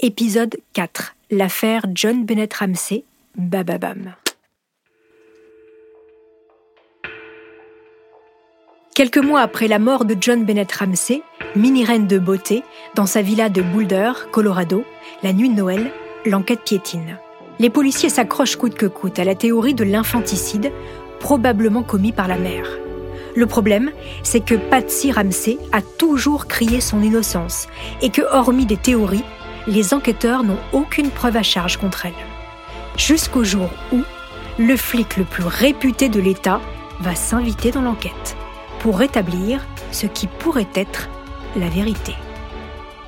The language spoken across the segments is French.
Épisode 4. L'affaire John Bennett Ramsey. Bababam. Quelques mois après la mort de John Bennett Ramsey, mini-reine de beauté, dans sa villa de Boulder, Colorado, la nuit de Noël, l'enquête piétine. Les policiers s'accrochent coûte que coûte à la théorie de l'infanticide, probablement commis par la mère. Le problème, c'est que Patsy Ramsey a toujours crié son innocence et que, hormis des théories, les enquêteurs n'ont aucune preuve à charge contre elle. Jusqu'au jour où le flic le plus réputé de l'État va s'inviter dans l'enquête pour rétablir ce qui pourrait être la vérité.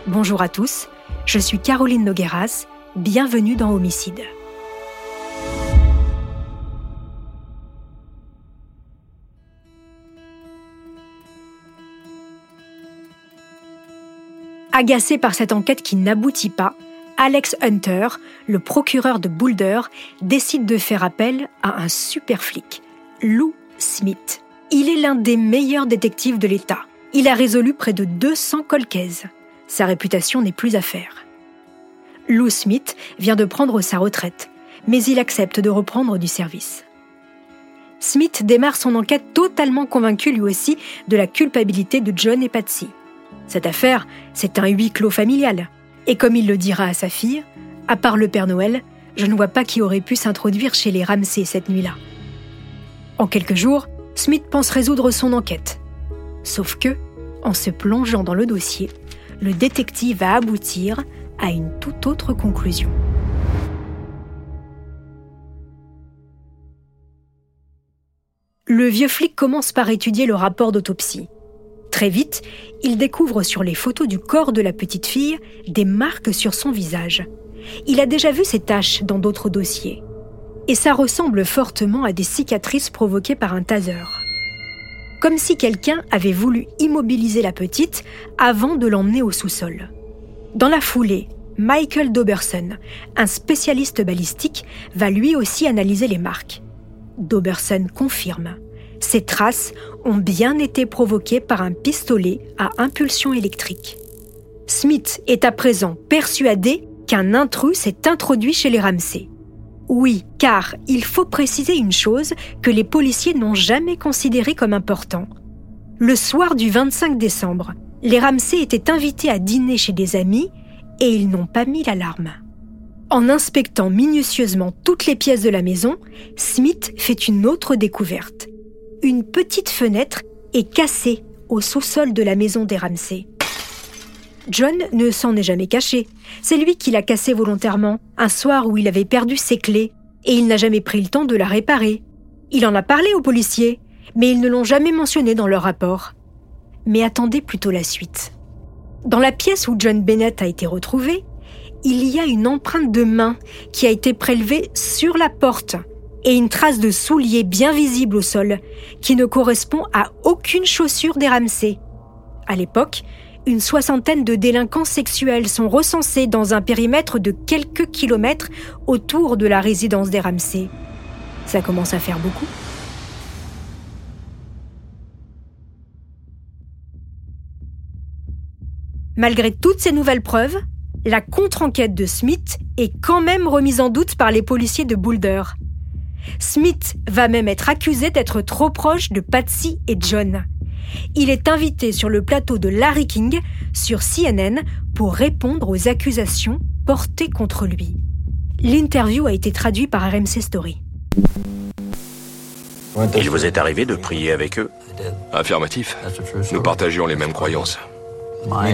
Bonjour à tous, je suis Caroline Nogueras, bienvenue dans Homicide. Agacé par cette enquête qui n'aboutit pas, Alex Hunter, le procureur de Boulder, décide de faire appel à un super flic, Lou Smith. Il est l'un des meilleurs détectives de l'État. Il a résolu près de 200 colcaises. Sa réputation n'est plus à faire. Lou Smith vient de prendre sa retraite, mais il accepte de reprendre du service. Smith démarre son enquête totalement convaincu lui aussi de la culpabilité de John et Patsy. Cette affaire, c'est un huis clos familial. Et comme il le dira à sa fille, à part le Père Noël, je ne vois pas qui aurait pu s'introduire chez les Ramsey cette nuit-là. En quelques jours, Smith pense résoudre son enquête. Sauf que, en se plongeant dans le dossier, le détective va aboutir à une toute autre conclusion. Le vieux flic commence par étudier le rapport d'autopsie. Très vite, il découvre sur les photos du corps de la petite fille des marques sur son visage. Il a déjà vu ces taches dans d'autres dossiers. Et ça ressemble fortement à des cicatrices provoquées par un taser. Comme si quelqu'un avait voulu immobiliser la petite avant de l'emmener au sous-sol. Dans la foulée, Michael Doberson, un spécialiste balistique, va lui aussi analyser les marques. Doberson confirme. Ces traces ont bien été provoquées par un pistolet à impulsion électrique. Smith est à présent persuadé qu'un intrus s'est introduit chez les Ramsey. Oui, car il faut préciser une chose que les policiers n'ont jamais considérée comme important. Le soir du 25 décembre, les Ramsey étaient invités à dîner chez des amis et ils n'ont pas mis l'alarme. En inspectant minutieusement toutes les pièces de la maison, Smith fait une autre découverte une petite fenêtre est cassée au sous-sol de la maison des Ramsey. John ne s'en est jamais caché. C'est lui qui l'a cassée volontairement, un soir où il avait perdu ses clés, et il n'a jamais pris le temps de la réparer. Il en a parlé aux policiers, mais ils ne l'ont jamais mentionné dans leur rapport. Mais attendez plutôt la suite. Dans la pièce où John Bennett a été retrouvé, il y a une empreinte de main qui a été prélevée sur la porte et une trace de soulier bien visible au sol, qui ne correspond à aucune chaussure des Ramsey. À l'époque, une soixantaine de délinquants sexuels sont recensés dans un périmètre de quelques kilomètres autour de la résidence des Ramsey. Ça commence à faire beaucoup. Malgré toutes ces nouvelles preuves, la contre-enquête de Smith est quand même remise en doute par les policiers de Boulder. Smith va même être accusé d'être trop proche de Patsy et John. Il est invité sur le plateau de Larry King sur CNN pour répondre aux accusations portées contre lui. L'interview a été traduite par RMC Story. Il vous est arrivé de prier avec eux? Affirmatif. Nous partagions les mêmes croyances.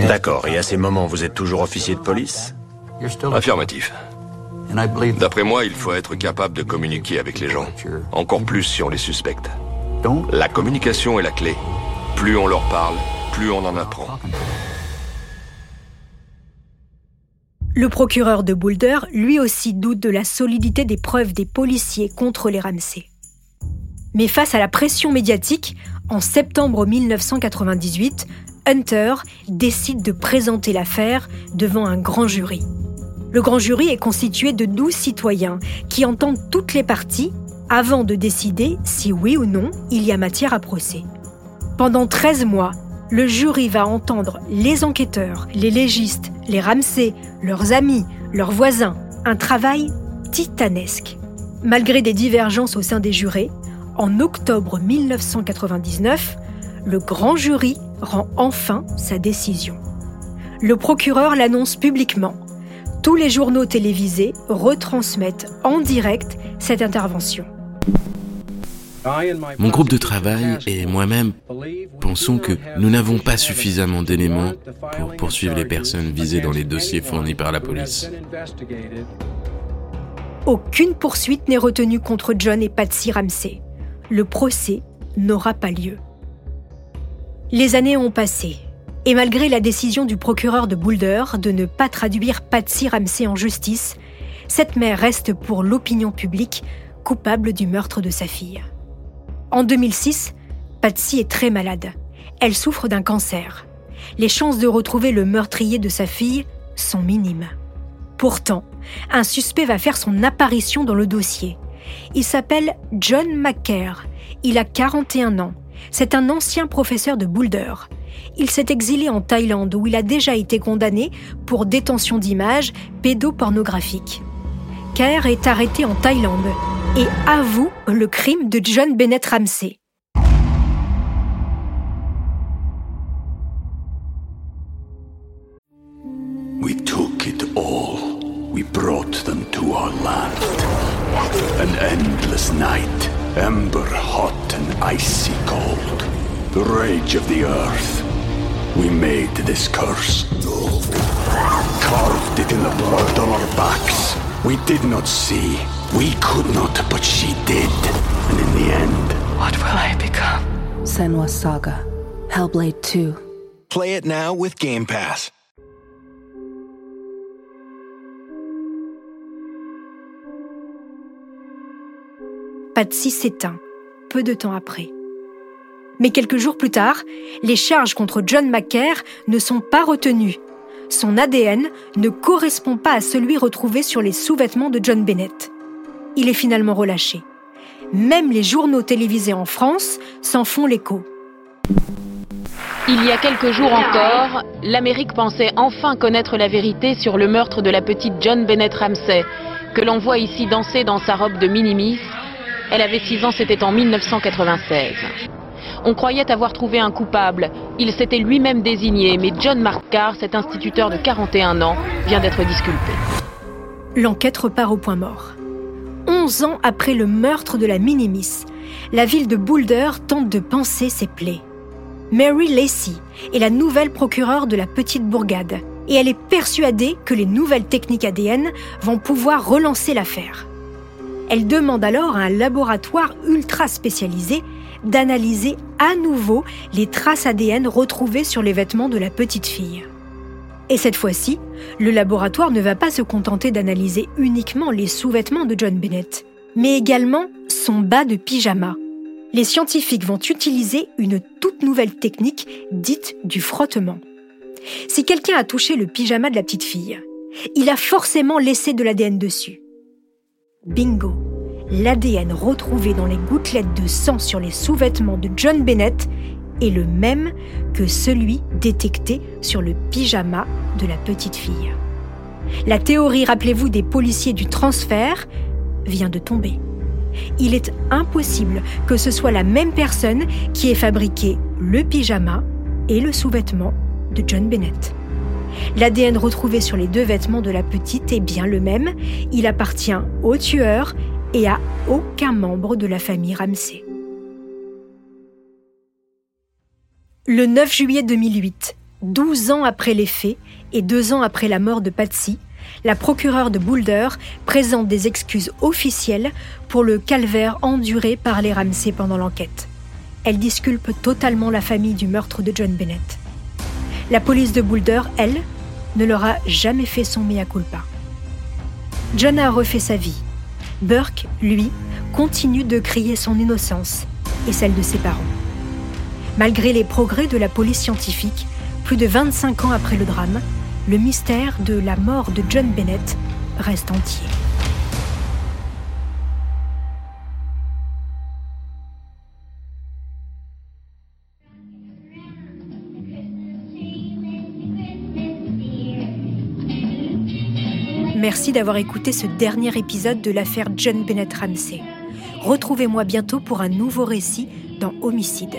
D'accord, et à ces moments, vous êtes toujours officier de police? Affirmatif. D'après moi, il faut être capable de communiquer avec les gens, encore plus si on les suspecte. La communication est la clé. Plus on leur parle, plus on en apprend. Le procureur de Boulder, lui aussi, doute de la solidité des preuves des policiers contre les Ramsey. Mais face à la pression médiatique, en septembre 1998, Hunter décide de présenter l'affaire devant un grand jury. Le grand jury est constitué de 12 citoyens qui entendent toutes les parties avant de décider si oui ou non il y a matière à procès. Pendant 13 mois, le jury va entendre les enquêteurs, les légistes, les Ramsey, leurs amis, leurs voisins. Un travail titanesque. Malgré des divergences au sein des jurés, en octobre 1999, le grand jury rend enfin sa décision. Le procureur l'annonce publiquement. Tous les journaux télévisés retransmettent en direct cette intervention. Mon groupe de travail et moi-même pensons que nous n'avons pas suffisamment d'éléments pour poursuivre les personnes visées dans les dossiers fournis par la police. Aucune poursuite n'est retenue contre John et Patsy Ramsey le procès n'aura pas lieu. Les années ont passé, et malgré la décision du procureur de Boulder de ne pas traduire Patsy Ramsey en justice, cette mère reste pour l'opinion publique coupable du meurtre de sa fille. En 2006, Patsy est très malade. Elle souffre d'un cancer. Les chances de retrouver le meurtrier de sa fille sont minimes. Pourtant, un suspect va faire son apparition dans le dossier. Il s'appelle John McCare. Il a 41 ans. C'est un ancien professeur de Boulder. Il s'est exilé en Thaïlande où il a déjà été condamné pour détention d'images pédopornographiques. Kerr est arrêté en Thaïlande et avoue le crime de John Bennett Ramsey. We took it all. We brought them to our land. An endless night, ember hot and cold. The rage of the earth. We made this curse. Carved it in the blood on our backs. We did not see. We could not, but she did. And in the end, what will I become? Senwa Saga. Hellblade 2. Play it now with Game Pass. Patsy s'éteint, peu de temps après. Mais quelques jours plus tard, les charges contre John McCare ne sont pas retenues. Son ADN ne correspond pas à celui retrouvé sur les sous-vêtements de John Bennett. Il est finalement relâché. Même les journaux télévisés en France s'en font l'écho. Il y a quelques jours encore, l'Amérique pensait enfin connaître la vérité sur le meurtre de la petite John Bennett Ramsey, que l'on voit ici danser dans sa robe de minimis elle avait 6 ans, c'était en 1996. On croyait avoir trouvé un coupable. Il s'était lui-même désigné, mais John Markar, cet instituteur de 41 ans, vient d'être disculpé. L'enquête repart au point mort. 11 ans après le meurtre de la Minimis, la ville de Boulder tente de penser ses plaies. Mary Lacey est la nouvelle procureure de la petite bourgade et elle est persuadée que les nouvelles techniques ADN vont pouvoir relancer l'affaire. Elle demande alors à un laboratoire ultra spécialisé d'analyser à nouveau les traces ADN retrouvées sur les vêtements de la petite fille. Et cette fois-ci, le laboratoire ne va pas se contenter d'analyser uniquement les sous-vêtements de John Bennett, mais également son bas de pyjama. Les scientifiques vont utiliser une toute nouvelle technique dite du frottement. Si quelqu'un a touché le pyjama de la petite fille, il a forcément laissé de l'ADN dessus. Bingo L'ADN retrouvé dans les gouttelettes de sang sur les sous-vêtements de John Bennett est le même que celui détecté sur le pyjama de la petite fille. La théorie, rappelez-vous, des policiers du transfert vient de tomber. Il est impossible que ce soit la même personne qui ait fabriqué le pyjama et le sous-vêtement de John Bennett. L'ADN retrouvé sur les deux vêtements de la petite est bien le même. Il appartient au tueur et à aucun membre de la famille Ramsey. Le 9 juillet 2008, 12 ans après les faits et deux ans après la mort de Patsy, la procureure de Boulder présente des excuses officielles pour le calvaire enduré par les Ramsey pendant l'enquête. Elle disculpe totalement la famille du meurtre de John Bennett. La police de Boulder, elle, ne leur a jamais fait son mea culpa. John a refait sa vie. Burke, lui, continue de crier son innocence et celle de ses parents. Malgré les progrès de la police scientifique, plus de 25 ans après le drame, le mystère de la mort de John Bennett reste entier. Merci d'avoir écouté ce dernier épisode de l'affaire John Bennett Ramsey. Retrouvez-moi bientôt pour un nouveau récit dans Homicide.